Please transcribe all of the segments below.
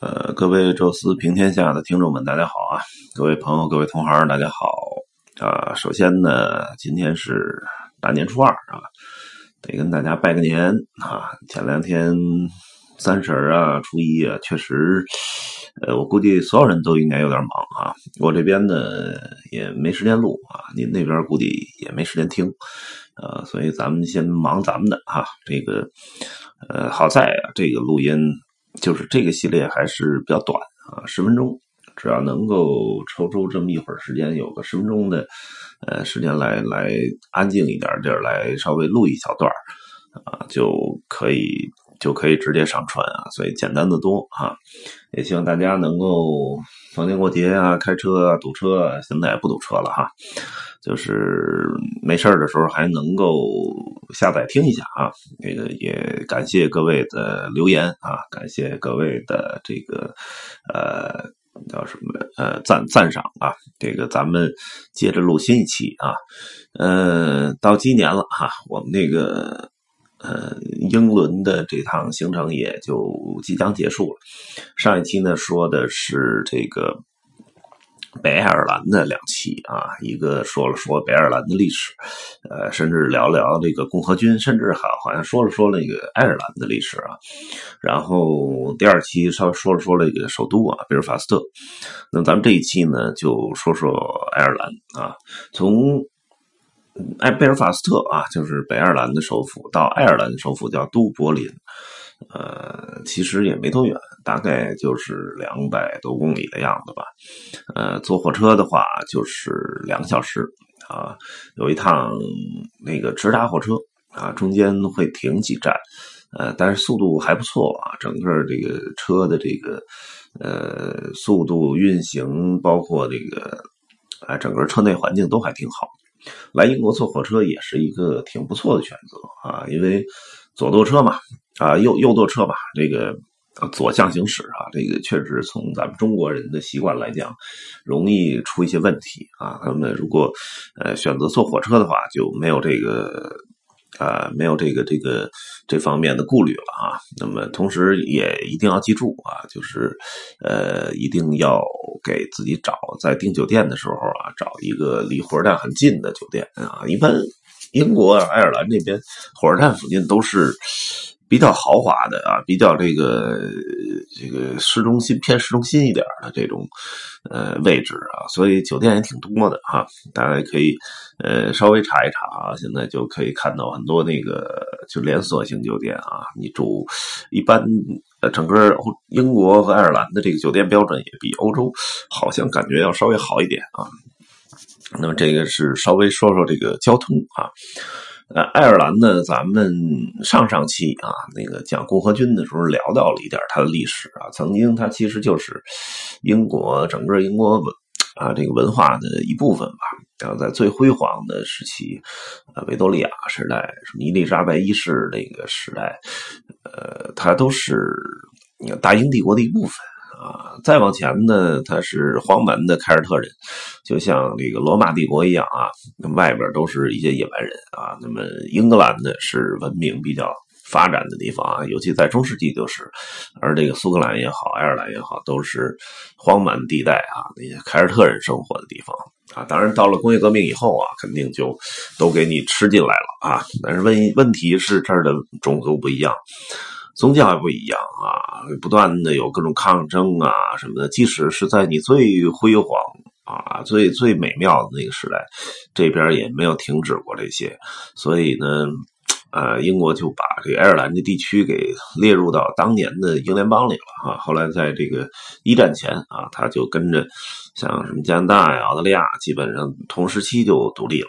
呃，各位宙斯平天下的听众们，大家好啊！各位朋友，各位同行，大家好啊！首先呢，今天是大年初二啊，得跟大家拜个年啊！前两天三十啊、初一啊，确实，呃，我估计所有人都应该有点忙啊。我这边呢也没时间录啊，您那边估计也没时间听呃，所以咱们先忙咱们的哈。这个，呃，好在啊，这个录音。就是这个系列还是比较短啊，十分钟，只要能够抽出这么一会儿时间，有个十分钟的呃时间来来安静一点地儿来稍微录一小段啊，就可以就可以直接上传啊，所以简单的多啊，也希望大家能够逢年过节啊，开车啊堵车啊，现在也不堵车了哈。就是没事的时候还能够下载听一下啊，那个也感谢各位的留言啊，感谢各位的这个呃叫什么呃赞赞赏啊，这个咱们接着录新一期啊，呃到今年了哈，我们那个呃英伦的这趟行程也就即将结束了，上一期呢说的是这个。北爱尔兰的两期啊，一个说了说北爱尔兰的历史，呃，甚至聊聊这个共和军，甚至好好像说了说那个爱尔兰的历史啊。然后第二期稍微说了说那个首都啊，贝尔法斯特。那咱们这一期呢，就说说爱尔兰啊，从爱贝尔法斯特啊，就是北爱尔兰的首府，到爱尔兰的首府叫都柏林。呃，其实也没多远，大概就是两百多公里的样子吧。呃，坐火车的话就是两个小时啊，有一趟那个直达火车啊，中间会停几站，呃，但是速度还不错啊。整个这个车的这个呃速度运行，包括这个啊，整个车内环境都还挺好。来英国坐火车也是一个挺不错的选择啊，因为左舵车嘛。啊，右右舵车吧，这个左向行驶啊，这个确实从咱们中国人的习惯来讲，容易出一些问题啊。他们如果呃选择坐火车的话，就没有这个啊，没有这个这个这方面的顾虑了啊。那么同时也一定要记住啊，就是呃一定要给自己找在订酒店的时候啊，找一个离火车站很近的酒店啊。一般英国爱尔兰那边火车站附近都是。比较豪华的啊，比较这个这个市中心偏市中心一点的这种呃位置啊，所以酒店也挺多的哈，大家可以呃稍微查一查啊，现在就可以看到很多那个就连锁型酒店啊，你住一般呃整个英国和爱尔兰的这个酒店标准也比欧洲好像感觉要稍微好一点啊。那么这个是稍微说说这个交通啊。呃，爱尔兰呢，咱们上上期啊，那个讲共和军的时候聊到了一点它的历史啊。曾经它其实就是英国整个英国文啊这个文化的一部分吧。然后在最辉煌的时期，呃，维多利亚时代，什么伊丽莎白一世那个时代，呃，它都是大英帝国的一部分。啊，再往前呢，他是荒蛮的凯尔特人，就像这个罗马帝国一样啊，外边都是一些野蛮人啊。那么英格兰呢，是文明比较发展的地方啊，尤其在中世纪就是。而这个苏格兰也好，爱尔兰也好，都是荒蛮地带啊，那些凯尔特人生活的地方啊。当然，到了工业革命以后啊，肯定就都给你吃进来了啊。但是问问题是这儿的种族不一样。宗教也不一样啊，不断的有各种抗争啊什么的。即使是在你最辉煌啊、最最美妙的那个时代，这边也没有停止过这些。所以呢，呃，英国就把这个爱尔兰的地区给列入到当年的英联邦里了啊。后来在这个一战前啊，他就跟着像什么加拿大呀、澳大利亚，基本上同时期就独立了。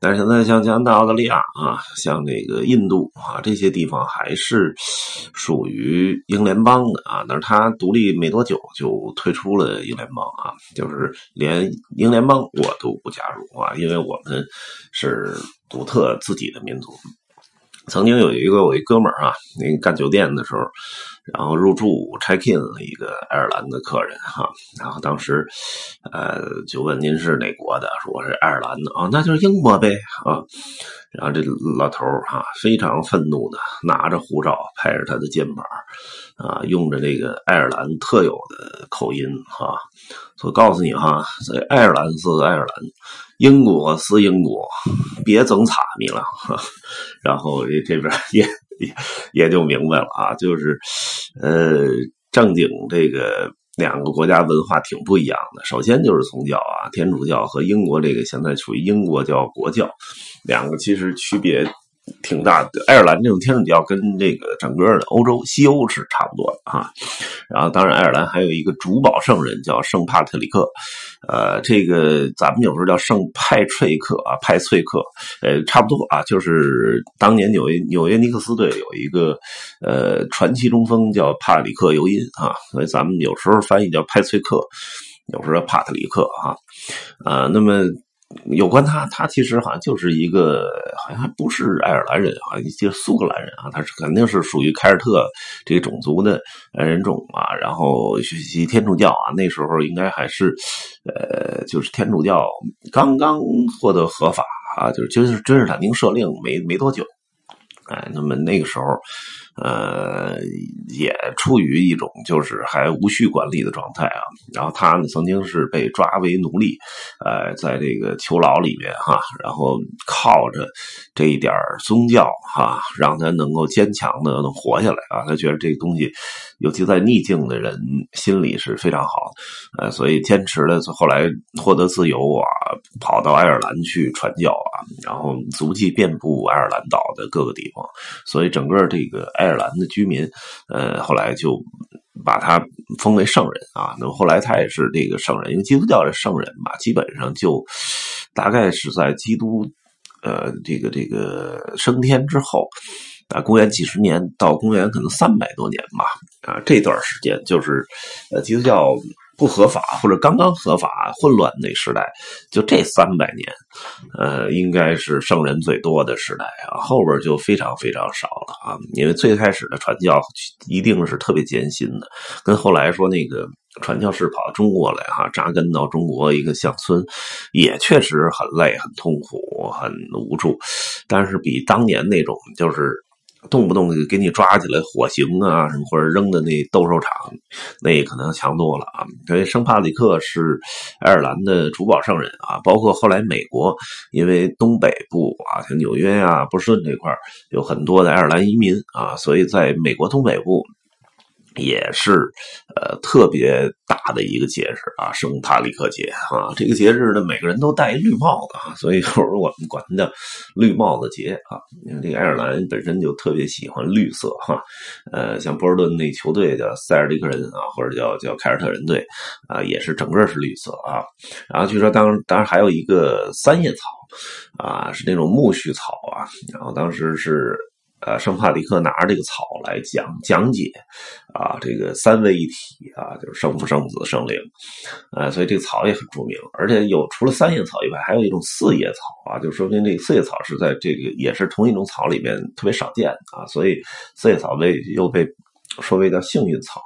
但是现在像加拿大、澳大利亚啊，像这个印度啊，这些地方还是属于英联邦的啊。但是它独立没多久就退出了英联邦啊，就是连英联邦我都不加入啊，因为我们是独特自己的民族。曾经有一个我一哥们儿啊，那个干酒店的时候，然后入住 check in 了一个爱尔兰的客人哈，然后当时呃就问您是哪国的？说我是爱尔兰的啊，那就是英国呗啊。然后这老头儿哈非常愤怒的拿着护照拍着他的肩膀啊，用着这个爱尔兰特有的口音哈，说告诉你哈，这爱尔兰是爱尔兰。英国是英国，别整岔米了。然后这边也也也就明白了啊，就是呃，正经这个两个国家文化挺不一样的。首先就是宗教啊，天主教和英国这个现在属于英国叫国教，两个其实区别。挺大的，爱尔兰这种天主教跟这个整个的欧洲西欧是差不多的啊。然后，当然爱尔兰还有一个主保圣人叫圣帕特里克，呃，这个咱们有时候叫圣派翠克啊，派翠克，呃，差不多啊，就是当年纽约纽约尼克斯队有一个呃传奇中锋叫帕里克尤因啊，所以咱们有时候翻译叫派翠克，有时候叫帕特里克啊，呃，那么。有关他，他其实好像就是一个，好像还不是爱尔兰人，好像就苏格兰人啊。他是肯定是属于凯尔特这个种族的人种啊。然后学习天主教啊，那时候应该还是，呃，就是天主教刚刚获得合法啊，就是君士君士坦丁设令没没多久。哎，那么那个时候，呃，也处于一种就是还无需管理的状态啊。然后他呢，曾经是被抓为奴隶，呃，在这个囚牢里面哈，然后靠着这一点宗教哈，让他能够坚强的能活下来啊。他觉得这个东西，尤其在逆境的人心里是非常好，呃，所以坚持了。后来获得自由啊，跑到爱尔兰去传教啊，然后足迹遍布爱尔兰岛的各个地方。所以，整个这个爱尔兰的居民，呃，后来就把他封为圣人啊。那么后来他也是这个圣人，因为基督教的圣人吧，基本上就大概是在基督呃这个这个升天之后啊，公元几十年到公元可能三百多年吧啊，这段时间就是呃基督教。不合法或者刚刚合法混乱那时代，就这三百年，呃，应该是圣人最多的时代啊。后边就非常非常少了啊。因为最开始的传教一定是特别艰辛的，跟后来说那个传教士跑到中国来哈，扎根到中国一个乡村，也确实很累、很痛苦、很无助，但是比当年那种就是。动不动就给你抓起来火刑啊，什么或者扔的那斗兽场，那可能强多了啊。所以圣帕里克是爱尔兰的主保圣人啊，包括后来美国，因为东北部啊，像纽约啊、波士顿这块有很多的爱尔兰移民啊，所以在美国东北部。也是，呃，特别大的一个节日啊，圣塔里克节啊。这个节日呢，每个人都戴绿帽子啊，所以有时候我们管它叫绿帽子节啊。因为这个爱尔兰本身就特别喜欢绿色哈，呃，像波士顿那球队叫塞尔迪克人啊，或者叫叫凯尔特人队啊，也是整个是绿色啊。然后据说当当然还有一个三叶草啊，是那种苜蓿草啊，然后当时是。呃，圣帕里克拿着这个草来讲讲解，啊，这个三位一体啊，就是圣父、圣子、圣灵，呃，所以这个草也很著名。而且有除了三叶草以外，还有一种四叶草啊，就说明这个四叶草是在这个也是同一种草里面特别少见啊，所以四叶草被又被说为叫幸运草，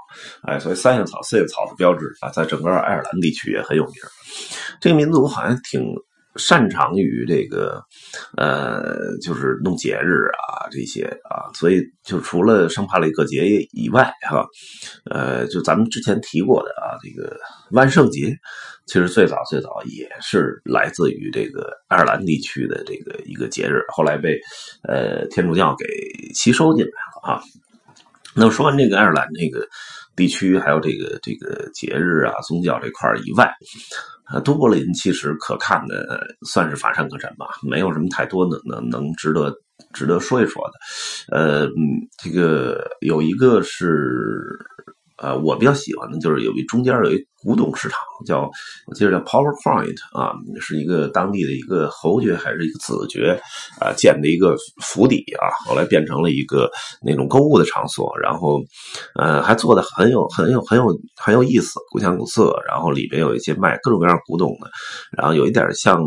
哎，所以三叶草、四叶草的标志啊，在整个爱尔兰地区也很有名。这个民族好像挺。擅长于这个，呃，就是弄节日啊，这些啊，所以就除了圣帕雷克节以外，哈，呃，就咱们之前提过的啊，这个万圣节，其实最早最早也是来自于这个爱尔兰地区的这个一个节日，后来被呃天主教给吸收进来了啊。那么说完这个爱尔兰这个地区，还有这个这个节日啊、宗教这块以外。呃，都柏林其实可看的算是乏善可陈吧，没有什么太多能能能值得值得说一说的。呃，这个有一个是。呃，我比较喜欢的就是有一中间有一古董市场，叫我记得叫 Power Point 啊，是一个当地的一个侯爵还是一个子爵啊建的一个府邸啊，后来变成了一个那种购物的场所，然后呃还做的很有很有很有很有意思，古香古色，然后里边有一些卖各种各样古董的，然后有一点像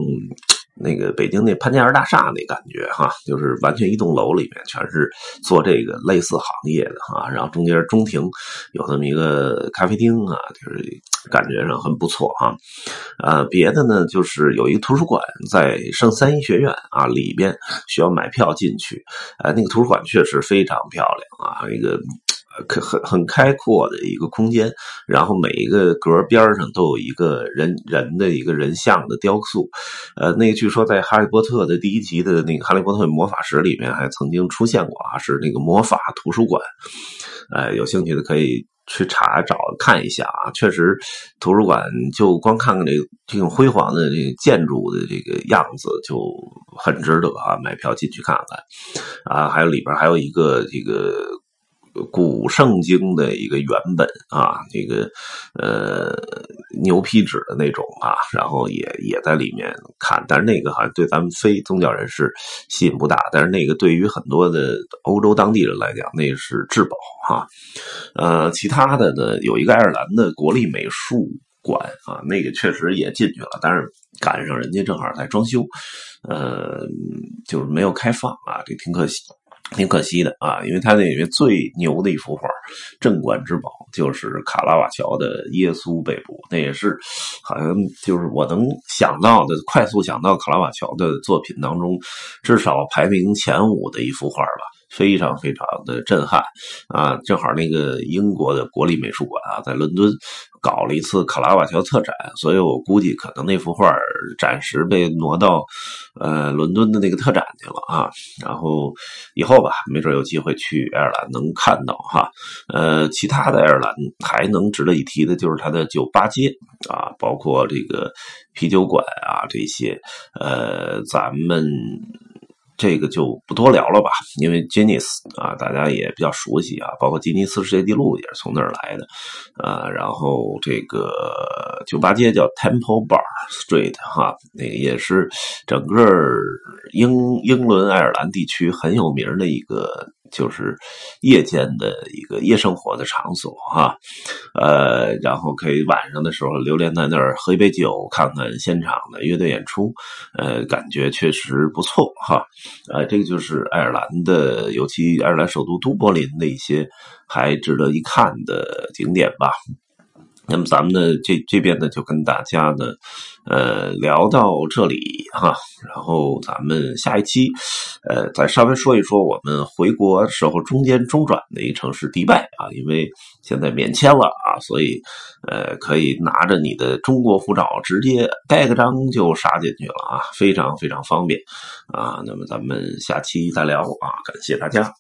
那个北京那潘家园大厦那感觉哈，就是完全一栋楼里面全是做这个类似行业的哈，然后中间中庭有这么一个咖啡厅啊，就是感觉上很不错哈。呃，别的呢就是有一个图书馆在圣三一学院啊里边需要买票进去，呃，那个图书馆确实非常漂亮啊，一个。可很很开阔的一个空间，然后每一个格边上都有一个人人的一个人像的雕塑，呃，那个据说在《哈利波特》的第一集的那个《哈利波特魔法石》里面还曾经出现过啊，是那个魔法图书馆，呃，有兴趣的可以去查找看一下啊，确实，图书馆就光看看这个这种辉煌的这个建筑的这个样子就很值得啊，买票进去看看啊，还有里边还有一个这个。古圣经的一个原本啊，这个呃牛皮纸的那种啊，然后也也在里面看，但是那个好像对咱们非宗教人士吸引不大，但是那个对于很多的欧洲当地人来讲，那是至宝哈。呃，其他的呢，有一个爱尔兰的国立美术馆啊，那个确实也进去了，但是赶上人家正好在装修，呃，就是没有开放啊，这挺可惜。挺可惜的啊，因为他那里面最牛的一幅画，镇馆之宝就是卡拉瓦乔的《耶稣被捕》，那也是好像就是我能想到的，快速想到卡拉瓦乔的作品当中，至少排名前五的一幅画吧。非常非常的震撼啊！正好那个英国的国立美术馆啊，在伦敦搞了一次卡拉瓦乔特展，所以我估计可能那幅画暂时被挪到呃伦敦的那个特展去了啊。然后以后吧，没准有机会去爱尔兰能看到哈。呃，其他的爱尔兰还能值得一提的就是它的酒吧街啊，包括这个啤酒馆啊这些，呃，咱们。这个就不多聊了吧，因为吉尼斯啊，大家也比较熟悉啊，包括吉尼斯世界纪录也是从那儿来的，啊，然后这个酒吧街叫 Temple Bar Street 哈，那个也是整个英英伦爱尔兰地区很有名的一个。就是夜间的一个夜生活的场所哈，呃，然后可以晚上的时候流连在那儿喝一杯酒，看看现场的乐队演出，呃，感觉确实不错哈，呃，这个就是爱尔兰的，尤其爱尔兰首都都柏林的一些还值得一看的景点吧。那么咱们呢，这这边呢就跟大家呢，呃，聊到这里哈，然后咱们下一期，呃，再稍微说一说我们回国时候中间中转的一个城市迪拜啊，因为现在免签了啊，所以呃，可以拿着你的中国护照直接盖个章就杀进去了啊，非常非常方便啊。那么咱们下期再聊啊，感谢大家。